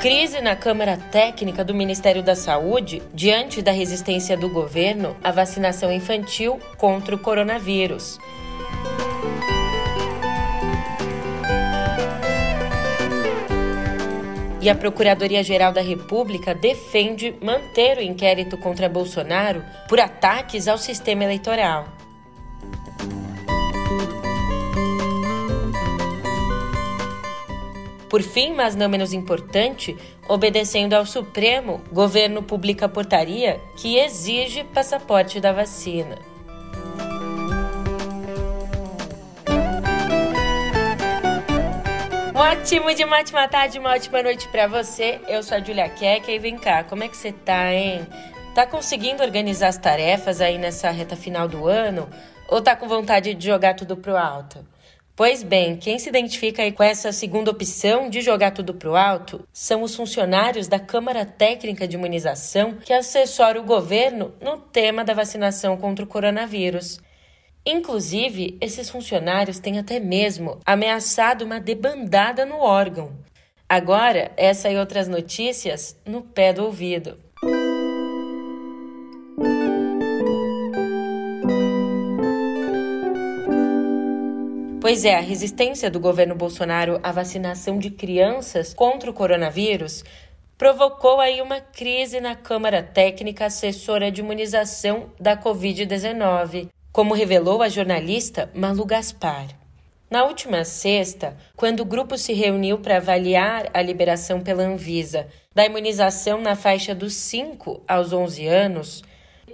Crise na Câmara Técnica do Ministério da Saúde diante da resistência do governo à vacinação infantil contra o coronavírus. E a Procuradoria-Geral da República defende manter o inquérito contra Bolsonaro por ataques ao sistema eleitoral. Por fim, mas não menos importante, obedecendo ao Supremo, governo publica portaria que exige passaporte da vacina. Ótimo de ótima tarde, uma ótima noite para você. Eu sou a Julia Keka e vem cá, como é que você tá, hein? Tá conseguindo organizar as tarefas aí nessa reta final do ano? Ou tá com vontade de jogar tudo pro alto? Pois bem, quem se identifica com essa segunda opção de jogar tudo pro alto são os funcionários da Câmara Técnica de Imunização que assessora o governo no tema da vacinação contra o coronavírus. Inclusive, esses funcionários têm até mesmo ameaçado uma debandada no órgão. Agora, essa e outras notícias no pé do ouvido. Pois é, a resistência do governo Bolsonaro à vacinação de crianças contra o coronavírus provocou aí uma crise na Câmara Técnica Assessora de Imunização da Covid-19, como revelou a jornalista Malu Gaspar. Na última sexta, quando o grupo se reuniu para avaliar a liberação pela Anvisa da imunização na faixa dos 5 aos 11 anos,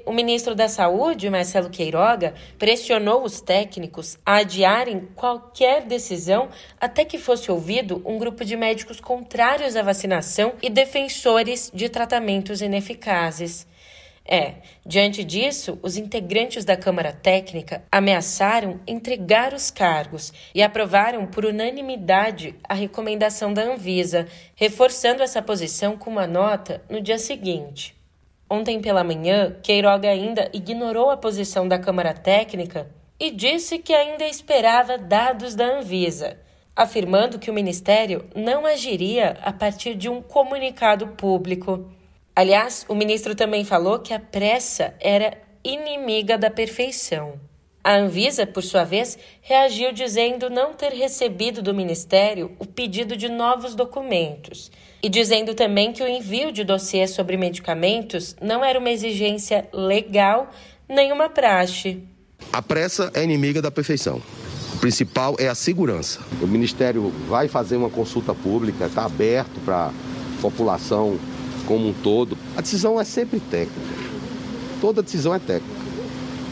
o ministro da Saúde, Marcelo Queiroga, pressionou os técnicos a adiarem qualquer decisão até que fosse ouvido um grupo de médicos contrários à vacinação e defensores de tratamentos ineficazes. É, diante disso, os integrantes da Câmara Técnica ameaçaram entregar os cargos e aprovaram por unanimidade a recomendação da Anvisa, reforçando essa posição com uma nota no dia seguinte. Ontem pela manhã, Queiroga ainda ignorou a posição da Câmara Técnica e disse que ainda esperava dados da Anvisa, afirmando que o Ministério não agiria a partir de um comunicado público. Aliás, o ministro também falou que a pressa era inimiga da perfeição. A Anvisa, por sua vez, reagiu dizendo não ter recebido do Ministério o pedido de novos documentos e dizendo também que o envio de dossiês sobre medicamentos não era uma exigência legal nem uma praxe. A pressa é inimiga da perfeição. O principal é a segurança. O Ministério vai fazer uma consulta pública, está aberto para a população como um todo. A decisão é sempre técnica. Toda decisão é técnica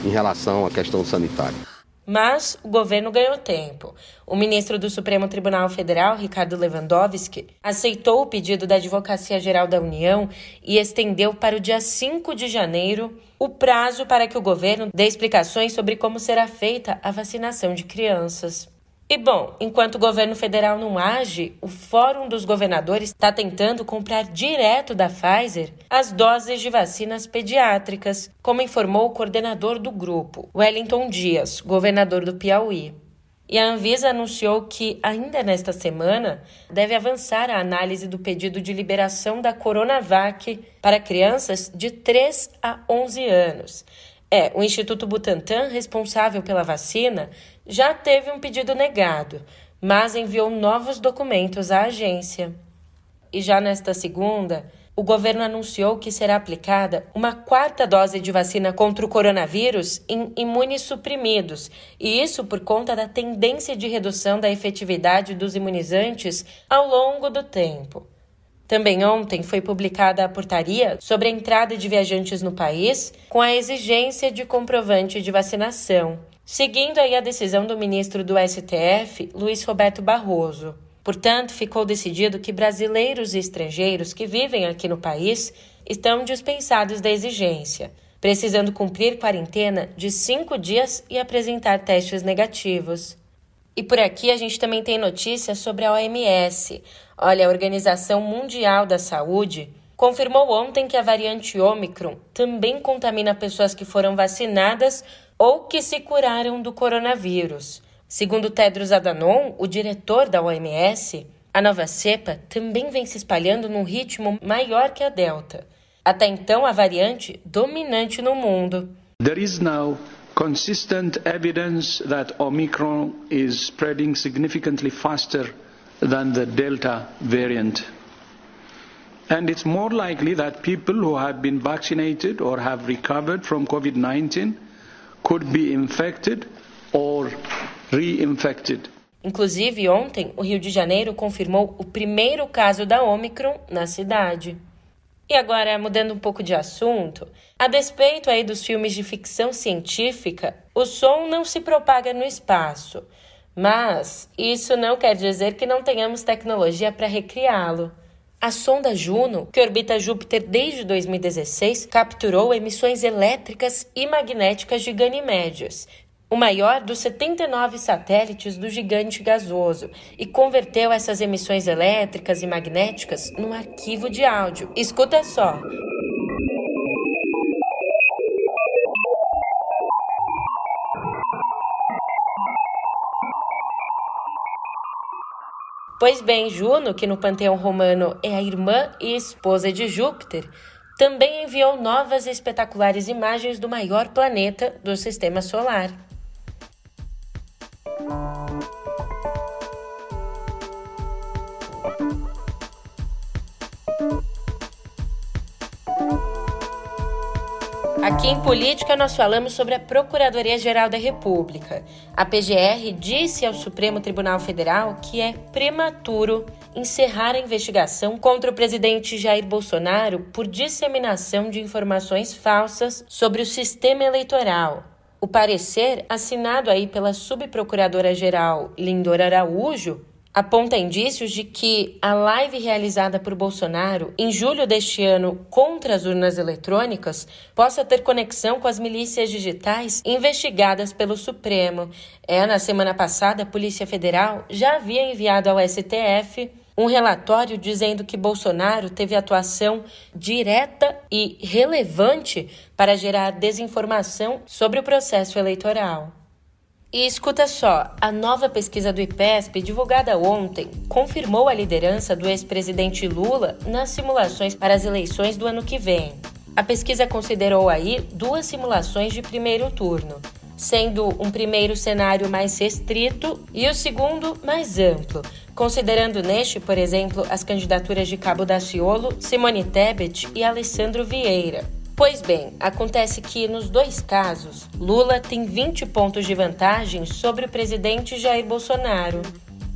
em relação à questão sanitária. Mas o governo ganhou tempo. O ministro do Supremo Tribunal Federal, Ricardo Lewandowski, aceitou o pedido da Advocacia Geral da União e estendeu para o dia 5 de janeiro o prazo para que o governo dê explicações sobre como será feita a vacinação de crianças. E bom, enquanto o governo federal não age, o Fórum dos Governadores está tentando comprar direto da Pfizer as doses de vacinas pediátricas, como informou o coordenador do grupo, Wellington Dias, governador do Piauí. E a Anvisa anunciou que, ainda nesta semana, deve avançar a análise do pedido de liberação da Coronavac para crianças de 3 a 11 anos. É, o Instituto Butantan, responsável pela vacina, já teve um pedido negado, mas enviou novos documentos à agência. E já nesta segunda, o governo anunciou que será aplicada uma quarta dose de vacina contra o coronavírus em imunossuprimidos, e isso por conta da tendência de redução da efetividade dos imunizantes ao longo do tempo. Também ontem foi publicada a portaria sobre a entrada de viajantes no país com a exigência de comprovante de vacinação, seguindo aí a decisão do ministro do STF, Luiz Roberto Barroso. Portanto, ficou decidido que brasileiros e estrangeiros que vivem aqui no país estão dispensados da exigência, precisando cumprir quarentena de cinco dias e apresentar testes negativos. E por aqui a gente também tem notícias sobre a OMS. Olha, a Organização Mundial da Saúde confirmou ontem que a variante Omicron também contamina pessoas que foram vacinadas ou que se curaram do coronavírus. Segundo Tedros Adhanom, o diretor da OMS, A nova cepa também vem se espalhando num ritmo maior que a Delta. Até então, a variante dominante no mundo. There is now consistent evidence that Omicron is spreading significantly faster than the Delta variant. And it's more likely that people who have been vaccinated or have recovered from COVID 19 could be infected or reinfected. Inclusive, ontem, o Rio de Janeiro confirmou o primeiro caso da Omicron na cidade. E agora, mudando um pouco de assunto, a despeito aí dos filmes de ficção científica, o som não se propaga no espaço. Mas isso não quer dizer que não tenhamos tecnologia para recriá-lo. A sonda Juno, que orbita Júpiter desde 2016, capturou emissões elétricas e magnéticas de Ganímedes, o maior dos 79 satélites do gigante gasoso, e converteu essas emissões elétricas e magnéticas num arquivo de áudio. Escuta só. Pois bem, Juno, que no panteão romano é a irmã e esposa de Júpiter, também enviou novas e espetaculares imagens do maior planeta do sistema solar. Aqui em Política, nós falamos sobre a Procuradoria-Geral da República. A PGR disse ao Supremo Tribunal Federal que é prematuro encerrar a investigação contra o presidente Jair Bolsonaro por disseminação de informações falsas sobre o sistema eleitoral. O parecer, assinado aí pela subprocuradora-geral Lindor Araújo, aponta indícios de que a live realizada por Bolsonaro em julho deste ano contra as urnas eletrônicas possa ter conexão com as milícias digitais investigadas pelo Supremo. É, na semana passada, a Polícia Federal já havia enviado ao STF um relatório dizendo que Bolsonaro teve atuação direta e relevante para gerar desinformação sobre o processo eleitoral. E escuta só, a nova pesquisa do IPESP, divulgada ontem, confirmou a liderança do ex-presidente Lula nas simulações para as eleições do ano que vem. A pesquisa considerou aí duas simulações de primeiro turno, sendo um primeiro cenário mais restrito e o segundo mais amplo, considerando neste, por exemplo, as candidaturas de Cabo Daciolo, Simone Tebet e Alessandro Vieira. Pois bem, acontece que nos dois casos, Lula tem 20 pontos de vantagem sobre o presidente Jair Bolsonaro.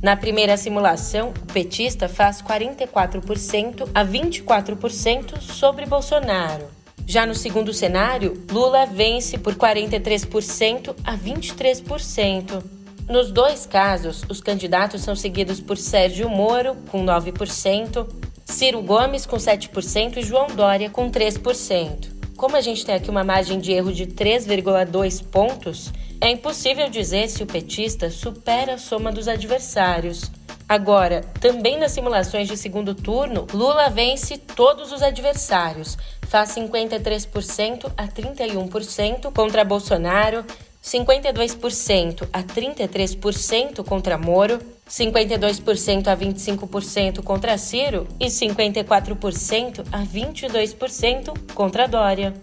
Na primeira simulação, o petista faz 44% a 24% sobre Bolsonaro. Já no segundo cenário, Lula vence por 43% a 23%. Nos dois casos, os candidatos são seguidos por Sérgio Moro, com 9%, Ciro Gomes com 7% e João Dória com 3%. Como a gente tem aqui uma margem de erro de 3,2 pontos, é impossível dizer se o petista supera a soma dos adversários. Agora, também nas simulações de segundo turno, Lula vence todos os adversários, faz 53% a 31% contra Bolsonaro, 52% a 33% contra Moro, 52% a 25% contra Ciro e 54% a 22% contra Dória.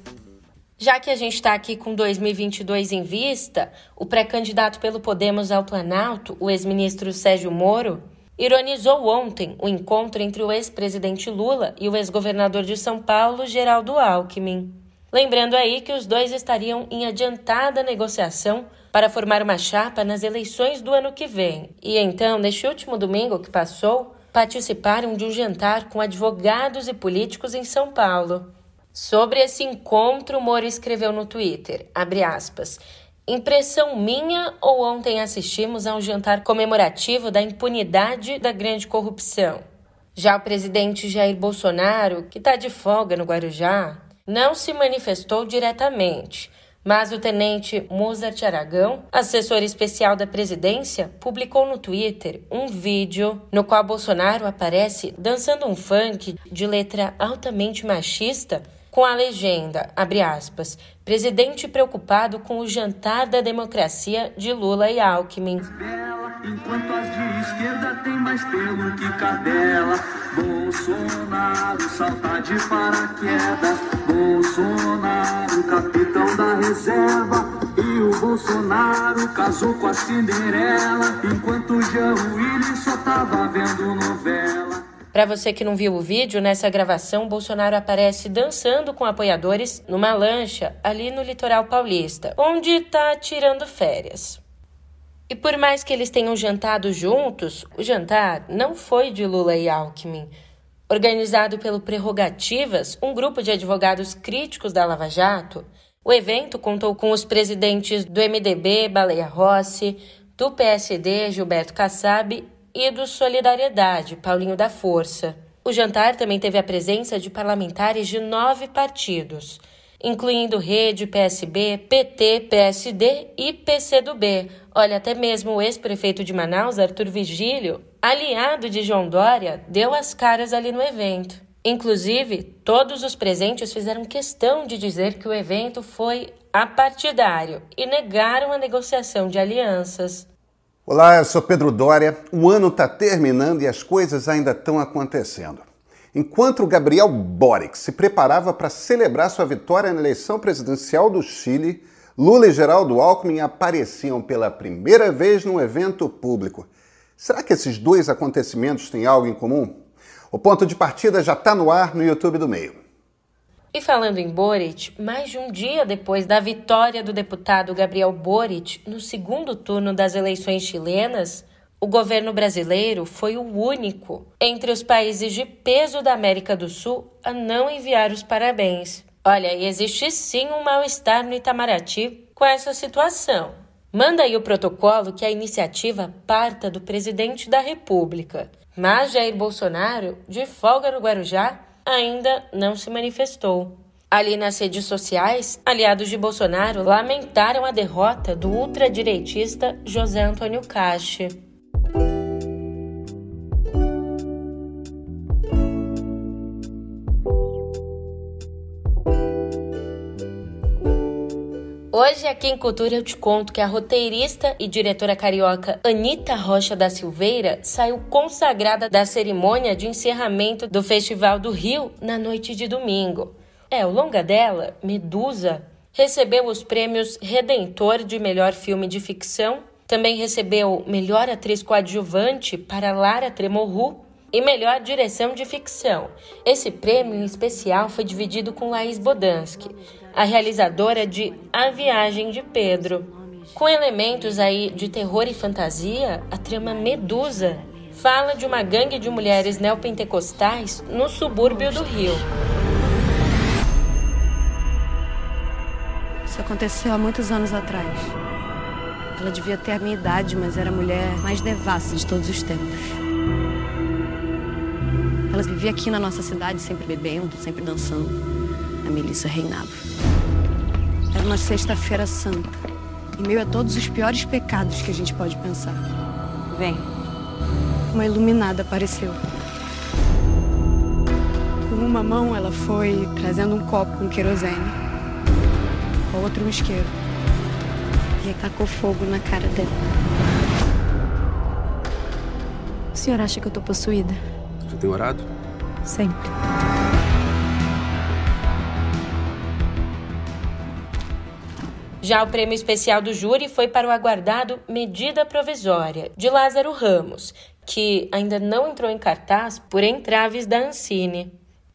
Já que a gente está aqui com 2022 em vista, o pré-candidato pelo Podemos ao Planalto, o ex-ministro Sérgio Moro, ironizou ontem o encontro entre o ex-presidente Lula e o ex-governador de São Paulo, Geraldo Alckmin. Lembrando aí que os dois estariam em adiantada negociação para formar uma chapa nas eleições do ano que vem. E então, neste último domingo que passou, participaram de um jantar com advogados e políticos em São Paulo. Sobre esse encontro, Moro escreveu no Twitter, aspas, Impressão minha ou ontem assistimos a um jantar comemorativo da impunidade da grande corrupção? Já o presidente Jair Bolsonaro, que está de folga no Guarujá, não se manifestou diretamente, mas o tenente Mozart Aragão, assessor especial da presidência, publicou no Twitter um vídeo no qual Bolsonaro aparece dançando um funk de letra altamente machista com a legenda, abre aspas, presidente preocupado com o jantar da democracia de Lula e Alckmin. enquanto as de esquerda tem mais pelo que cadela. Bolsonaro salta de paraquedas, Bolsonaro capitão da reserva. E o Bolsonaro casou com a Cinderela, enquanto o Jean Willis só tava vendo novela. Para você que não viu o vídeo, nessa gravação, Bolsonaro aparece dançando com apoiadores numa lancha ali no litoral paulista, onde está tirando férias. E por mais que eles tenham jantado juntos, o jantar não foi de Lula e Alckmin. Organizado pelo Prerrogativas, um grupo de advogados críticos da Lava Jato, o evento contou com os presidentes do MDB, Baleia Rossi, do PSD, Gilberto Kassab, e do Solidariedade, Paulinho da Força. O jantar também teve a presença de parlamentares de nove partidos, incluindo Rede, PSB, PT, PSD e PCdoB. Olha, até mesmo o ex-prefeito de Manaus, Arthur Vigílio, aliado de João Dória, deu as caras ali no evento. Inclusive, todos os presentes fizeram questão de dizer que o evento foi apartidário e negaram a negociação de alianças. Olá, eu sou Pedro Dória. O ano está terminando e as coisas ainda estão acontecendo. Enquanto Gabriel Boric se preparava para celebrar sua vitória na eleição presidencial do Chile, Lula e Geraldo Alckmin apareciam pela primeira vez num evento público. Será que esses dois acontecimentos têm algo em comum? O ponto de partida já está no ar no YouTube do Meio. E falando em Boric, mais de um dia depois da vitória do deputado Gabriel Boric no segundo turno das eleições chilenas, o governo brasileiro foi o único entre os países de peso da América do Sul a não enviar os parabéns. Olha, e existe sim um mal-estar no Itamaraty com essa situação. Manda aí o protocolo que a iniciativa parta do presidente da República. Mas Jair Bolsonaro, de folga no Guarujá, ainda não se manifestou. Ali nas redes sociais, aliados de Bolsonaro lamentaram a derrota do ultradireitista José Antônio Cache. Hoje aqui em Cultura eu te conto que a roteirista e diretora carioca Anita Rocha da Silveira saiu consagrada da cerimônia de encerramento do Festival do Rio na noite de domingo. É, o longa dela, Medusa, recebeu os prêmios Redentor de melhor filme de ficção, também recebeu melhor atriz coadjuvante para Lara Tremorru e melhor direção de ficção. Esse prêmio em especial foi dividido com Laís Bodansky, a realizadora de A Viagem de Pedro. Com elementos aí de terror e fantasia, a trama Medusa fala de uma gangue de mulheres neopentecostais no subúrbio do Rio. Isso aconteceu há muitos anos atrás. Ela devia ter a minha idade, mas era a mulher mais devassa de todos os tempos. Ela vivia aqui na nossa cidade, sempre bebendo, sempre dançando. A Melissa reinava. Uma sexta-feira santa, em meio a todos os piores pecados que a gente pode pensar. Vem. Uma iluminada apareceu. Com uma mão, ela foi trazendo um copo com querosene, com a outra um isqueiro. E aí tacou fogo na cara dela. O senhor acha que eu tô possuída? Você tem orado? Sempre. Já o prêmio especial do júri foi para o aguardado Medida Provisória, de Lázaro Ramos, que ainda não entrou em cartaz por entraves da Ancine.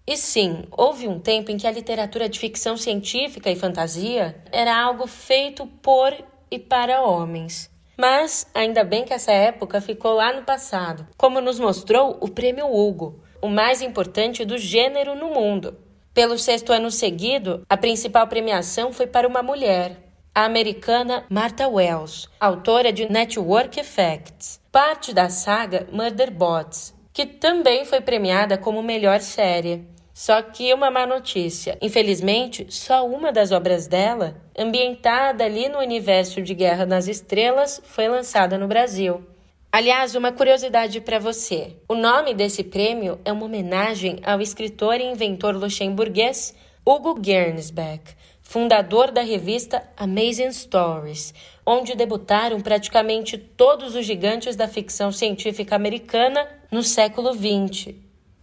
E sim, houve um tempo em que a literatura de ficção científica e fantasia era algo feito por e para homens. Mas ainda bem que essa época ficou lá no passado, como nos mostrou o Prêmio Hugo, o mais importante do gênero no mundo. Pelo sexto ano seguido, a principal premiação foi para uma mulher, a americana Martha Wells, autora de Network Effects, parte da saga Murder Bots, que também foi premiada como melhor série. Só que uma má notícia. Infelizmente, só uma das obras dela, ambientada ali no universo de Guerra nas Estrelas, foi lançada no Brasil. Aliás, uma curiosidade para você: o nome desse prêmio é uma homenagem ao escritor e inventor luxemburguês Hugo Gernsback, fundador da revista Amazing Stories, onde debutaram praticamente todos os gigantes da ficção científica americana no século XX.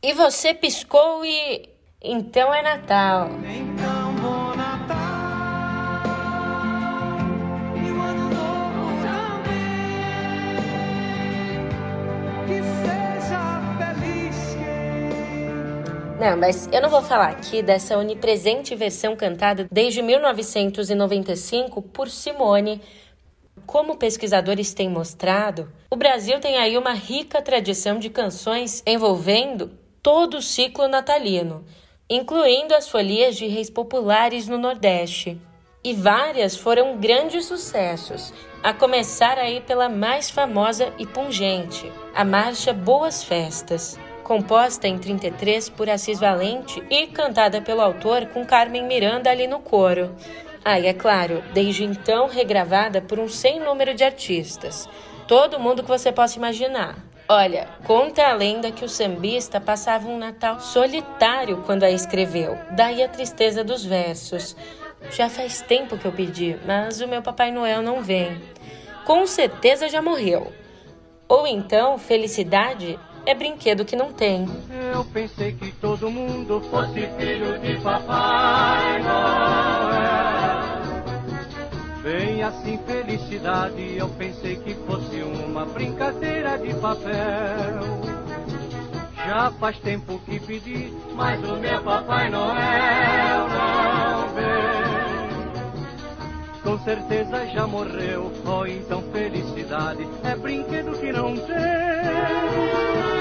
E você piscou e. Então é Natal. Então, Não, mas eu não vou falar aqui dessa onipresente versão cantada desde 1995 por Simone como pesquisadores têm mostrado, o Brasil tem aí uma rica tradição de canções envolvendo todo o ciclo natalino, incluindo as folias de reis populares no Nordeste. E várias foram grandes sucessos, a começar aí pela mais famosa e pungente, a marcha Boas Festas, composta em 33 por Assis Valente e cantada pelo autor com Carmen Miranda ali no coro. Ah, e é claro, desde então regravada por um sem número de artistas. Todo mundo que você possa imaginar. Olha, conta a lenda que o sambista passava um Natal solitário quando a escreveu. Daí a tristeza dos versos. Já faz tempo que eu pedi, mas o meu Papai Noel não vem. Com certeza já morreu. Ou então, felicidade é brinquedo que não tem. Eu pensei que todo mundo fosse filho de Papai Noel. Bem assim, felicidade, eu pensei que fosse uma brincadeira de papel. Já faz tempo que pedi, mas o meu Papai Noel não vem. Com certeza já morreu, ou então felicidade é brinquedo que não tem.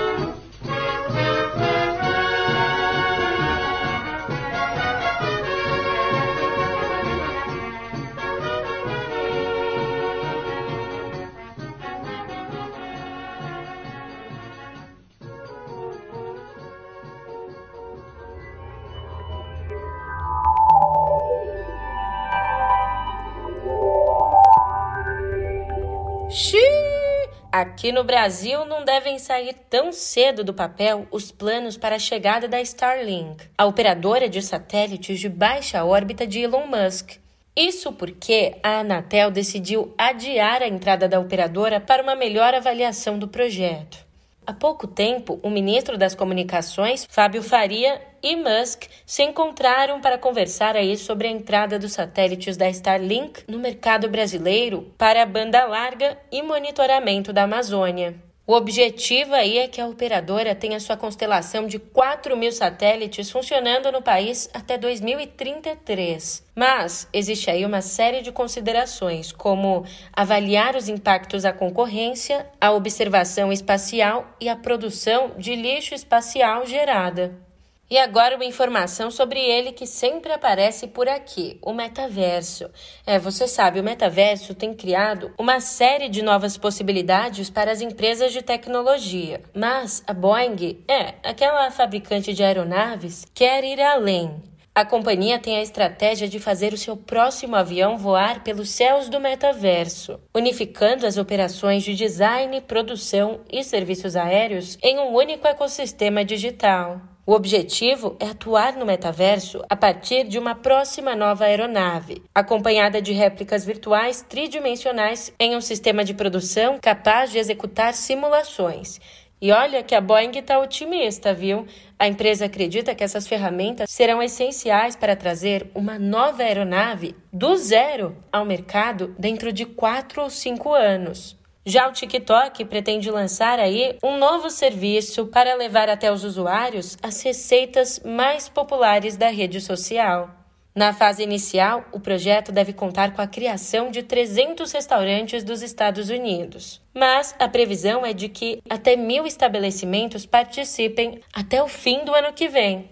Aqui no Brasil não devem sair tão cedo do papel os planos para a chegada da Starlink, a operadora de satélites de baixa órbita de Elon Musk. Isso porque a Anatel decidiu adiar a entrada da operadora para uma melhor avaliação do projeto. Há pouco tempo, o ministro das Comunicações, Fábio Faria, e Musk se encontraram para conversar aí sobre a entrada dos satélites da Starlink no mercado brasileiro para a banda larga e monitoramento da Amazônia. O objetivo aí é que a operadora tenha sua constelação de 4 mil satélites funcionando no país até 2033. Mas existe aí uma série de considerações, como avaliar os impactos à concorrência, a observação espacial e a produção de lixo espacial gerada. E agora uma informação sobre ele que sempre aparece por aqui, o metaverso. É, você sabe, o metaverso tem criado uma série de novas possibilidades para as empresas de tecnologia. Mas a Boeing, é, aquela fabricante de aeronaves, quer ir além. A companhia tem a estratégia de fazer o seu próximo avião voar pelos céus do metaverso, unificando as operações de design, produção e serviços aéreos em um único ecossistema digital. O objetivo é atuar no metaverso a partir de uma próxima nova aeronave, acompanhada de réplicas virtuais tridimensionais em um sistema de produção capaz de executar simulações. E olha que a Boeing está otimista, viu? A empresa acredita que essas ferramentas serão essenciais para trazer uma nova aeronave do zero ao mercado dentro de quatro ou cinco anos. Já o TikTok pretende lançar aí um novo serviço para levar até os usuários as receitas mais populares da rede social. Na fase inicial, o projeto deve contar com a criação de 300 restaurantes dos Estados Unidos. Mas a previsão é de que até mil estabelecimentos participem até o fim do ano que vem.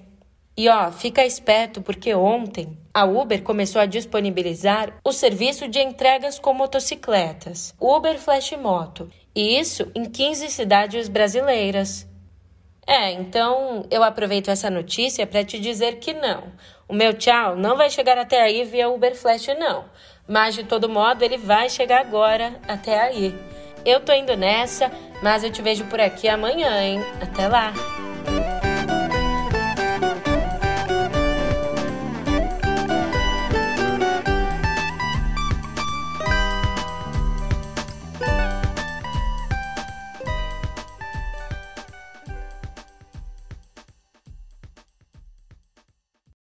E ó, fica esperto porque ontem a Uber começou a disponibilizar o serviço de entregas com motocicletas, Uber Flash Moto, e isso em 15 cidades brasileiras. É, então eu aproveito essa notícia para te dizer que não. O meu tchau não vai chegar até aí via Uber Flash, não. Mas de todo modo ele vai chegar agora até aí. Eu tô indo nessa, mas eu te vejo por aqui amanhã, hein? Até lá!